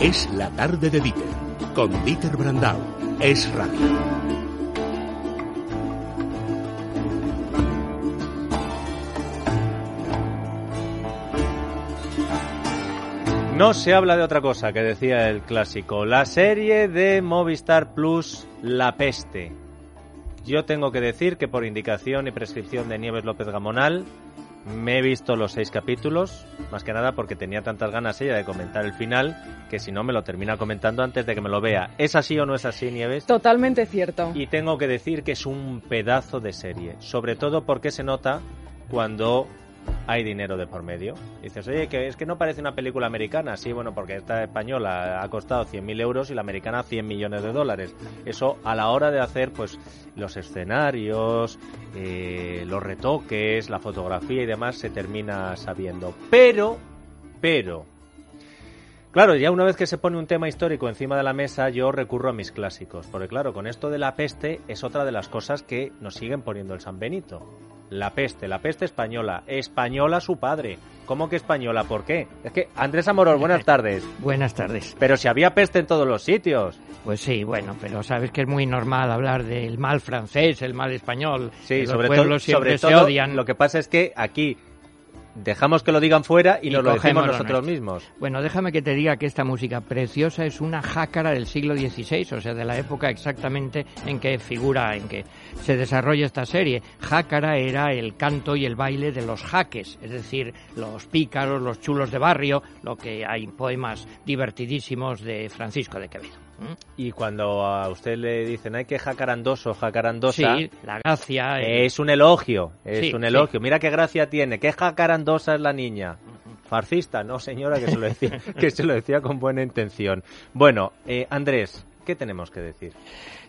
Es la tarde de Dieter, con Dieter Brandau. Es radio. No se habla de otra cosa que decía el clásico. La serie de Movistar Plus, La Peste. Yo tengo que decir que por indicación y prescripción de Nieves López Gamonal me he visto los seis capítulos, más que nada porque tenía tantas ganas ella de comentar el final que si no me lo termina comentando antes de que me lo vea. ¿Es así o no es así, Nieves? Totalmente cierto. Y tengo que decir que es un pedazo de serie, sobre todo porque se nota cuando hay dinero de por medio. Dices, oye, que es que no parece una película americana. Sí, bueno, porque esta española ha costado 100.000 euros y la americana 100 millones de dólares. Eso a la hora de hacer, pues, los escenarios, eh, los retoques, la fotografía y demás, se termina sabiendo. Pero, pero, Claro, ya una vez que se pone un tema histórico encima de la mesa, yo recurro a mis clásicos, porque claro, con esto de la peste es otra de las cosas que nos siguen poniendo el San Benito. La peste, la peste española. Española su padre. ¿Cómo que española? ¿Por qué? Es que, Andrés Amorós, buenas tardes. buenas tardes. Pero si había peste en todos los sitios. Pues sí, bueno, pero sabes que es muy normal hablar del mal francés, el mal español. Sí, sobre, todo, sobre todo, odian. Lo que pasa es que aquí dejamos que lo digan fuera y, nos lo decimos nosotros mismos. Bueno, déjame que te diga que esta música preciosa es una jácara del siglo XVI, o sea, de la época exactamente en que figura, en que se desarrolla esta serie. Jácara era el canto y el baile de los jaques, es decir, los pícaros, los chulos de barrio, lo que hay poemas divertidísimos de Francisco de Quevedo. Y cuando a usted le dicen hay que jacarandoso, jacarandosa, sí, la gracia es un elogio, es un elogio. Mira qué gracia tiene, qué jacarandosa es la niña. Farcista, no señora, que se lo decía, que se lo decía con buena intención. Bueno, eh, Andrés, ¿qué tenemos que decir?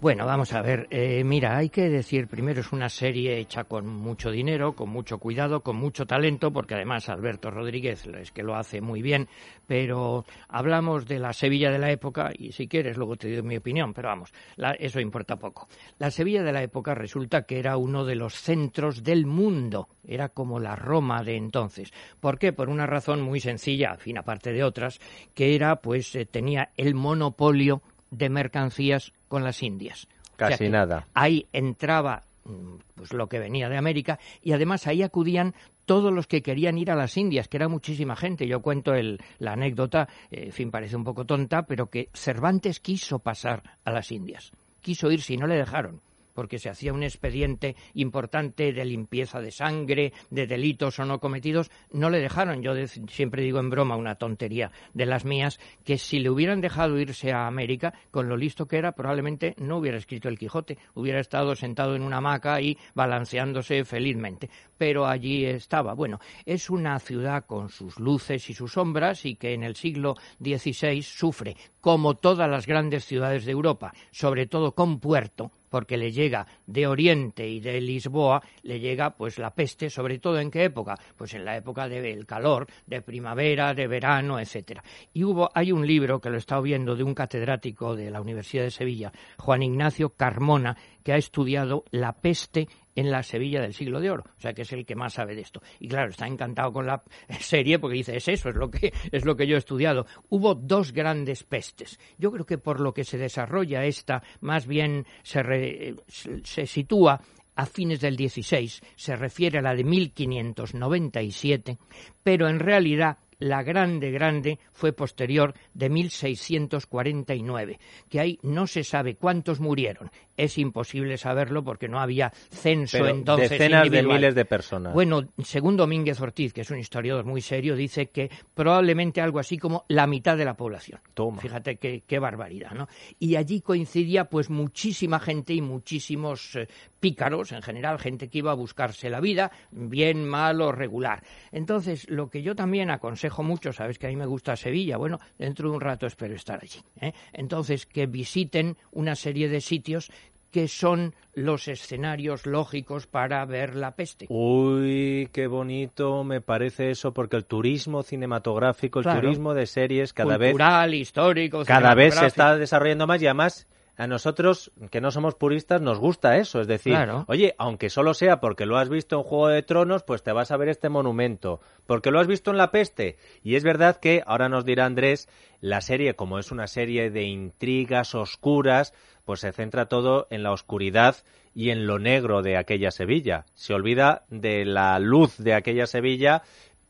Bueno, vamos a ver. Eh, mira, hay que decir, primero es una serie hecha con mucho dinero, con mucho cuidado, con mucho talento, porque además Alberto Rodríguez es que lo hace muy bien, pero hablamos de la Sevilla de la época, y si quieres luego te doy mi opinión, pero vamos, eso importa poco. La Sevilla de la época resulta que era uno de los centros del mundo, era como la Roma de entonces. ¿Por qué? Por una razón muy sencilla, a fin aparte de otras, que era, pues, eh, tenía el monopolio de mercancías con las Indias. Casi nada. Ahí entraba mm, pues lo que venía de América y además ahí acudían todos los que querían ir a las Indias, que era muchísima gente. Yo cuento el, la anécdota, eh, en fin, parece un poco tonta, pero que Cervantes quiso pasar a las Indias. Quiso ir si no le dejaron porque se hacía un expediente importante de limpieza de sangre, de delitos o no cometidos, no le dejaron. Yo siempre digo en broma una tontería de las mías, que si le hubieran dejado irse a América, con lo listo que era, probablemente no hubiera escrito el Quijote, hubiera estado sentado en una hamaca y balanceándose felizmente. Pero allí estaba. Bueno, es una ciudad con sus luces y sus sombras y que en el siglo XVI sufre, como todas las grandes ciudades de Europa, sobre todo con puerto, porque le llega de Oriente y de Lisboa, le llega pues la peste, sobre todo en qué época? Pues en la época del calor, de primavera, de verano, etcétera. Y hubo, hay un libro que lo he estado viendo de un catedrático de la Universidad de Sevilla, Juan Ignacio Carmona, que ha estudiado la peste en la Sevilla del siglo de oro, o sea que es el que más sabe de esto. Y claro, está encantado con la serie porque dice, es eso, es lo que es lo que yo he estudiado. Hubo dos grandes pestes. Yo creo que por lo que se desarrolla esta, más bien se, se sitúa a fines del 16, se refiere a la de 1597, pero en realidad la grande, grande fue posterior de 1649, que ahí no se sabe cuántos murieron. Es imposible saberlo porque no había censo entonces. Decenas de miles de personas. Bueno, según Domínguez Ortiz, que es un historiador muy serio, dice que probablemente algo así como la mitad de la población. Toma. Fíjate qué, qué barbaridad, ¿no? Y allí coincidía pues muchísima gente y muchísimos eh, pícaros, en general, gente que iba a buscarse la vida, bien, mal o regular. Entonces, lo que yo también aconsejo mucho, sabes que a mí me gusta Sevilla, bueno, dentro de un rato espero estar allí. ¿eh? Entonces, que visiten una serie de sitios que son los escenarios lógicos para ver la peste. Uy, qué bonito me parece eso, porque el turismo cinematográfico, el turismo de series cada Cultural, histórico, cada vez se está desarrollando más y además a nosotros, que no somos puristas, nos gusta eso. Es decir, oye, aunque solo sea porque lo has visto en Juego de Tronos, pues te vas a ver este monumento. Porque lo has visto en La Peste. Y es verdad que, ahora nos dirá Andrés, la serie, como es una serie de intrigas oscuras, pues se centra todo en la oscuridad y en lo negro de aquella Sevilla. Se olvida de la luz de aquella Sevilla,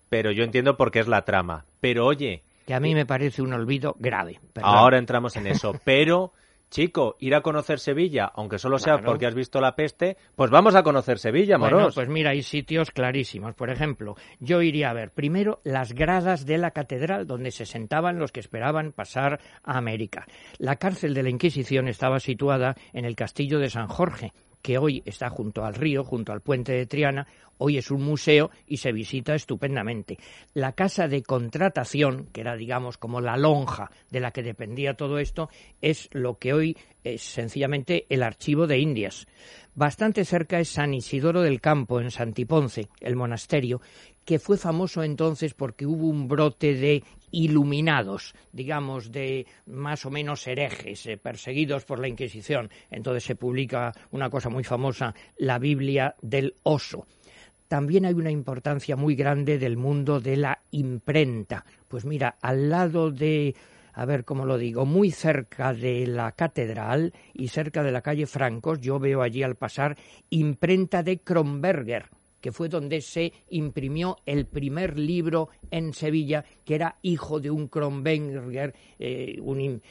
pero yo entiendo por qué es la trama. Pero oye... Que a mí me parece un olvido grave. Ahora entramos en eso, pero chico, ir a conocer Sevilla, aunque solo sea porque has visto la peste, pues vamos a conocer Sevilla, moros. Bueno, pues mira, hay sitios clarísimos. Por ejemplo, yo iría a ver primero las gradas de la catedral donde se sentaban los que esperaban pasar a América. La cárcel de la Inquisición estaba situada en el castillo de San Jorge, que hoy está junto al río, junto al puente de Triana, hoy es un museo y se visita estupendamente. La casa de contratación, que era, digamos, como la lonja de la que dependía todo esto, es lo que hoy es sencillamente el archivo de Indias. Bastante cerca es San Isidoro del Campo, en Santiponce, el monasterio, que fue famoso entonces porque hubo un brote de iluminados, digamos, de más o menos herejes, eh, perseguidos por la Inquisición. Entonces se publica una cosa muy famosa, la Biblia del Oso. También hay una importancia muy grande del mundo de la imprenta. Pues mira, al lado de a ver cómo lo digo, muy cerca de la catedral y cerca de la calle Francos, yo veo allí al pasar imprenta de Kronberger, que fue donde se imprimió el primer libro en Sevilla, que era hijo de un Kronberger eh,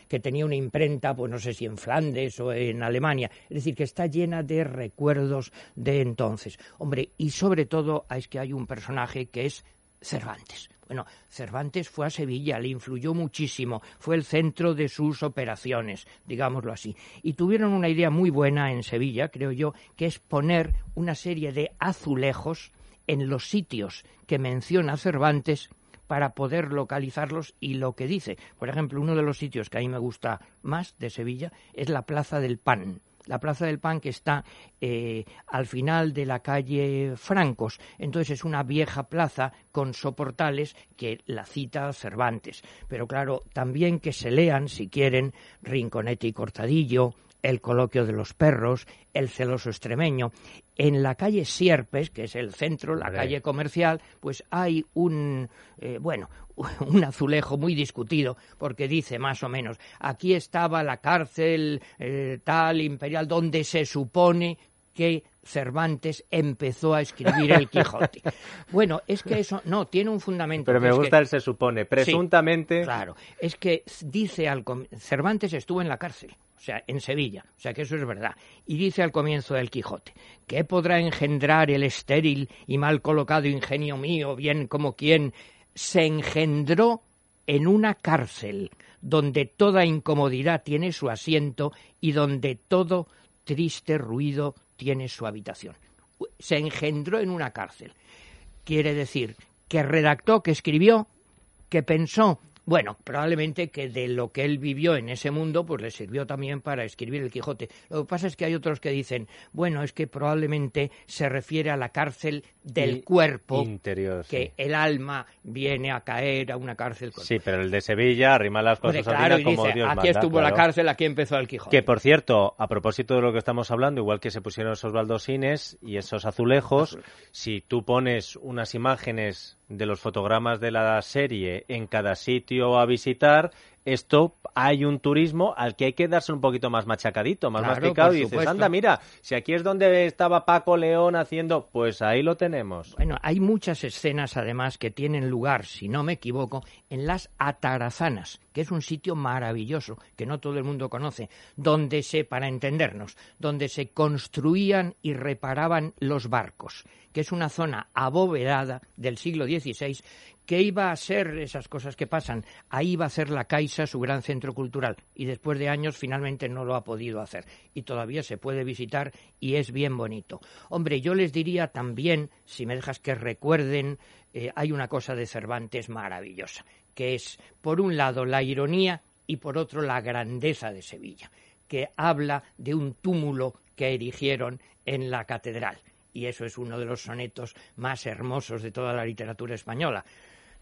que tenía una imprenta, pues no sé si en Flandes o en Alemania. Es decir, que está llena de recuerdos de entonces. Hombre, y sobre todo es que hay un personaje que es Cervantes. Bueno, Cervantes fue a Sevilla, le influyó muchísimo, fue el centro de sus operaciones, digámoslo así. Y tuvieron una idea muy buena en Sevilla, creo yo, que es poner una serie de azulejos en los sitios que menciona Cervantes para poder localizarlos y lo que dice. Por ejemplo, uno de los sitios que a mí me gusta más de Sevilla es la Plaza del Pan la Plaza del Pan que está eh, al final de la calle Francos. Entonces es una vieja plaza con soportales que la cita Cervantes. Pero claro, también que se lean, si quieren, Rinconete y Cortadillo, el coloquio de los perros, el celoso extremeño. En la calle Sierpes, que es el centro, la calle comercial, pues hay un, eh, bueno, un azulejo muy discutido, porque dice más o menos, aquí estaba la cárcel eh, tal imperial donde se supone que Cervantes empezó a escribir el Quijote. Bueno, es que eso no tiene un fundamento. Pero me gusta el se supone. Presuntamente. claro, es que dice al Cervantes estuvo en la cárcel o sea, en Sevilla, o sea que eso es verdad. Y dice al comienzo del Quijote, ¿qué podrá engendrar el estéril y mal colocado ingenio mío, bien como quien se engendró en una cárcel, donde toda incomodidad tiene su asiento y donde todo triste ruido tiene su habitación? Se engendró en una cárcel. Quiere decir que redactó, que escribió, que pensó bueno, probablemente que de lo que él vivió en ese mundo, pues le sirvió también para escribir el Quijote. Lo que pasa es que hay otros que dicen, bueno, es que probablemente se refiere a la cárcel del cuerpo, interior, que el alma viene a caer a una cárcel. Sí, pero el de Sevilla arrima las cosas claro, como dice, Aquí estuvo la cárcel, aquí empezó el Quijote. Que por cierto, a propósito de lo que estamos hablando, igual que se pusieron esos baldosines y esos azulejos, si tú pones unas imágenes de los fotogramas de la serie en cada sitio a visitar, esto hay un turismo al que hay que darse un poquito más machacadito, más masticado y dices, anda, mira, si aquí es donde estaba Paco León haciendo, pues ahí lo tenemos. Bueno, hay muchas escenas además que tienen lugar, si no me equivoco, en las Atarazanas, que es un sitio maravilloso que no todo el mundo conoce, donde se, para entendernos, donde se construían y reparaban los barcos, que es una zona abovedada del siglo XVI que iba a ser esas cosas que pasan. Ahí iba a ser la Caixa su gran centro cultural y después de años finalmente no lo ha podido hacer y todavía se puede visitar y es bien bonito. Hombre, yo les diría también, si me dejas que recuerden, eh, hay una cosa de Cervantes maravillosa, que es, por un lado, la ironía y por otro, la grandeza de Sevilla, que habla de un túmulo que erigieron en la catedral y eso es uno de los sonetos más hermosos de toda la literatura española.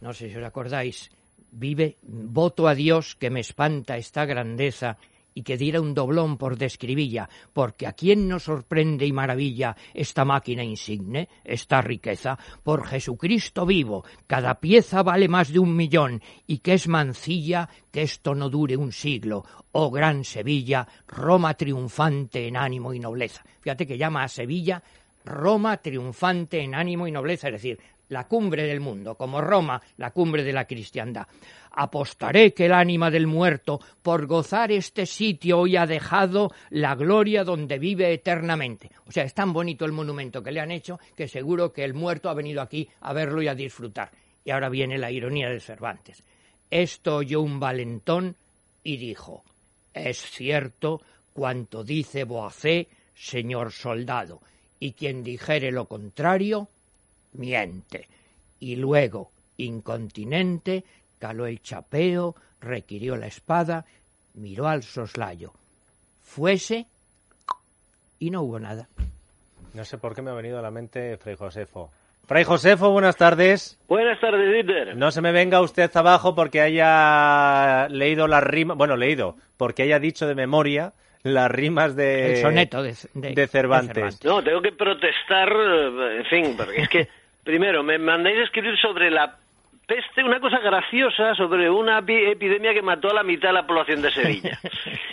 No sé si os acordáis, vive, voto a Dios que me espanta esta grandeza y que diera un doblón por describilla, porque a quién nos sorprende y maravilla esta máquina insigne, esta riqueza, por Jesucristo vivo, cada pieza vale más de un millón, y que es mancilla que esto no dure un siglo, oh gran Sevilla, Roma triunfante en ánimo y nobleza. Fíjate que llama a Sevilla Roma triunfante en ánimo y nobleza, es decir, la cumbre del mundo, como Roma, la cumbre de la cristiandad. Apostaré que el ánima del muerto, por gozar este sitio, hoy ha dejado la gloria donde vive eternamente. O sea, es tan bonito el monumento que le han hecho que seguro que el muerto ha venido aquí a verlo y a disfrutar. Y ahora viene la ironía de Cervantes. Esto oyó un valentón y dijo, es cierto cuanto dice Boacé, señor soldado, y quien dijere lo contrario, miente. Y luego, incontinente, caló el chapeo, requirió la espada, miró al soslayo. Fuese y no hubo nada. No sé por qué me ha venido a la mente Fray Josefo. Fray Josefo, buenas tardes. Buenas tardes, Dieter. No se me venga usted abajo porque haya leído las rimas, bueno, leído, porque haya dicho de memoria las rimas de, El soneto de, de de- de Cervantes. No, tengo que protestar, eh, en fin, porque es que, primero, me mandáis a escribir sobre la peste, una cosa graciosa, sobre una epi- epidemia que mató a la mitad de la población de Sevilla.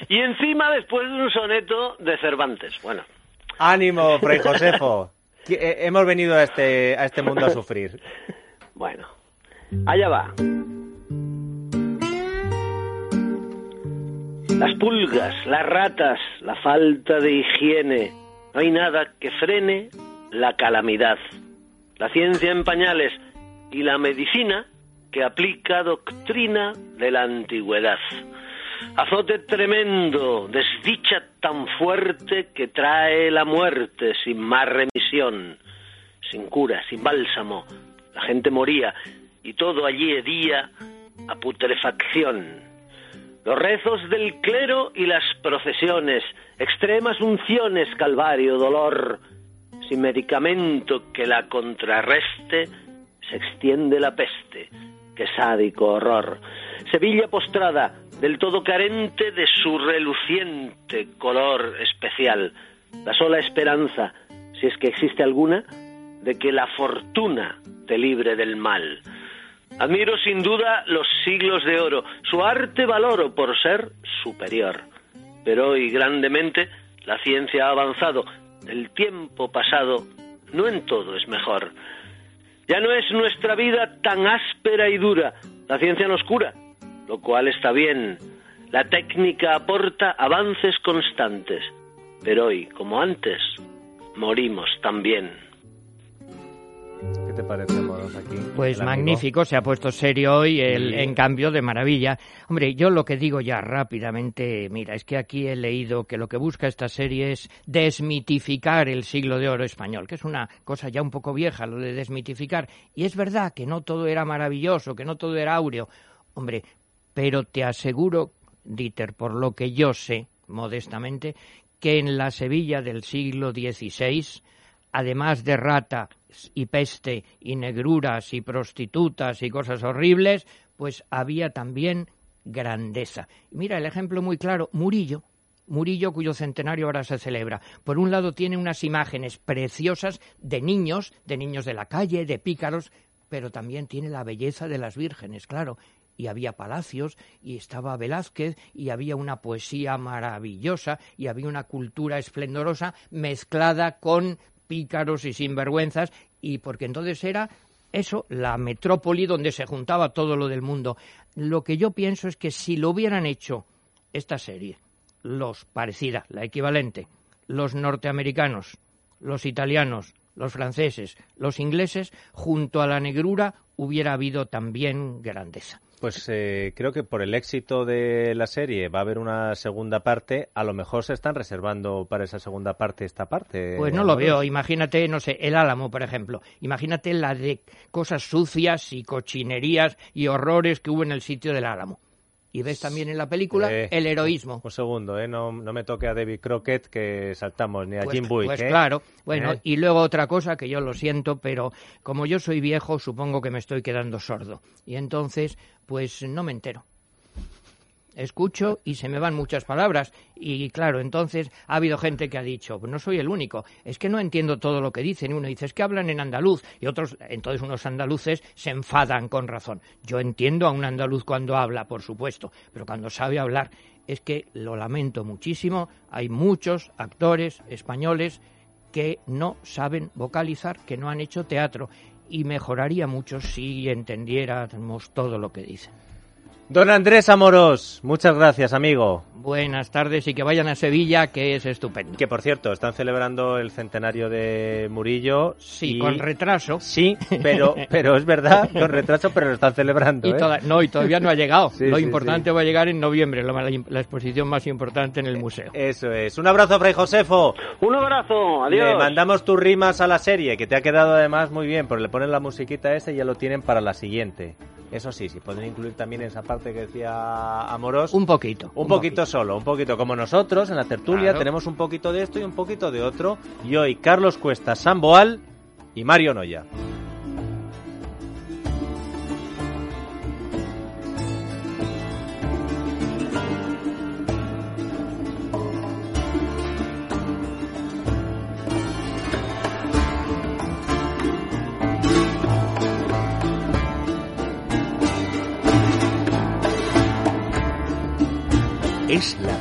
Y encima, después de un soneto de Cervantes. Bueno, Ánimo, Fray Josefo. Que, eh, Hemos venido a este, a este mundo a sufrir. bueno, allá va. Las pulgas, las ratas, la falta de higiene. No hay nada que frene la calamidad. La ciencia en pañales y la medicina que aplica doctrina de la antigüedad. Azote tremendo, desdicha tan fuerte que trae la muerte sin más remisión, sin cura, sin bálsamo. La gente moría y todo allí hedía a putrefacción. Los rezos del clero y las procesiones, extremas unciones, calvario, dolor, sin medicamento que la contrarreste, se extiende la peste, que sádico horror. Sevilla postrada, del todo carente de su reluciente color especial, la sola esperanza, si es que existe alguna, de que la fortuna te libre del mal. Admiro sin duda los siglos de oro, su arte valoro por ser superior. Pero hoy grandemente la ciencia ha avanzado, el tiempo pasado no en todo es mejor. Ya no es nuestra vida tan áspera y dura, la ciencia nos cura, lo cual está bien. La técnica aporta avances constantes, pero hoy, como antes, morimos también. ¿Qué te parece, Moros, aquí? Pues magnífico, se ha puesto serio hoy, el, Sí. en cambio de maravilla. Hombre, yo lo que digo ya rápidamente, mira, es que aquí he leído que lo que busca esta serie es desmitificar el siglo de oro español, que es una cosa ya un poco vieja, lo de desmitificar. Y es verdad que no todo era maravilloso, que no todo era áureo. Hombre, pero te aseguro, Dieter, por lo que yo sé, modestamente, que en la Sevilla del siglo XVI, además de rata y peste y negruras y prostitutas y cosas horribles, pues había también grandeza. Mira el ejemplo muy claro, Murillo. Murillo, cuyo centenario ahora se celebra. Por un lado tiene unas imágenes preciosas de niños, de niños de la calle, de pícaros, pero también tiene la belleza de las vírgenes, claro. Y había palacios, y estaba Velázquez, y había una poesía maravillosa, y había una cultura esplendorosa mezclada con pícaros y sinvergüenzas, y porque entonces era eso, la metrópoli donde se juntaba todo lo del mundo. Lo que yo pienso es que si lo hubieran hecho esta serie, los parecida, la equivalente, los norteamericanos, los italianos, los franceses, los ingleses, junto a la negrura hubiera habido también grandeza. Pues eh, creo que por el éxito de la serie va a haber una segunda parte. A lo mejor se están reservando para esa segunda parte esta parte. Pues no lo veo. Imagínate, no sé, el Álamo, por ejemplo. Imagínate la de cosas sucias y cochinerías y horrores que hubo en el sitio del Álamo. Y ves también en la película Eh, el heroísmo. Un segundo, ¿eh? No, no me toque a David Crockett que saltamos, ni a Pues, Jim Buick, pues ¿eh? claro. Bueno, ¿Eh? y luego otra cosa que yo lo siento, pero como yo soy viejo, supongo que me estoy quedando sordo. Y entonces, pues no me entero. Escucho y se me van muchas palabras. Y claro, entonces ha habido gente que ha dicho, pues no soy el único, es que no entiendo todo lo que dicen. Y uno dice, es que hablan en andaluz. Y otros, entonces unos andaluces se enfadan con razón. Yo entiendo a un andaluz cuando habla, por supuesto, pero cuando sabe hablar, es que lo lamento muchísimo. Hay muchos actores españoles que no saben vocalizar, que no han hecho teatro. Y mejoraría mucho si entendiéramos todo lo que dicen. Don Andrés Amoros, muchas gracias, amigo. Buenas tardes y que vayan a Sevilla, que es estupendo. Que por cierto, están celebrando el centenario de Murillo. Sí, con retraso. Sí, pero, pero es verdad, con retraso, pero lo están celebrando. Y ¿eh? No, y todavía no ha llegado. lo importante va a llegar en noviembre, la, exposición más importante en el museo. Eso es. Un abrazo, Fray Josefo. Un abrazo, adiós. Le mandamos tus rimas a la serie, que te ha quedado además muy bien, porque le ponen la musiquita esa y ya lo tienen para la siguiente. Eso sí, si pueden incluir también esa parte que decía Amoros. Un poquito. Un, poquito, solo, un poquito. Como nosotros en la tertulia tenemos un poquito de esto y un poquito de otro. Y hoy Carlos Cuesta, Samboal y Mario Noya.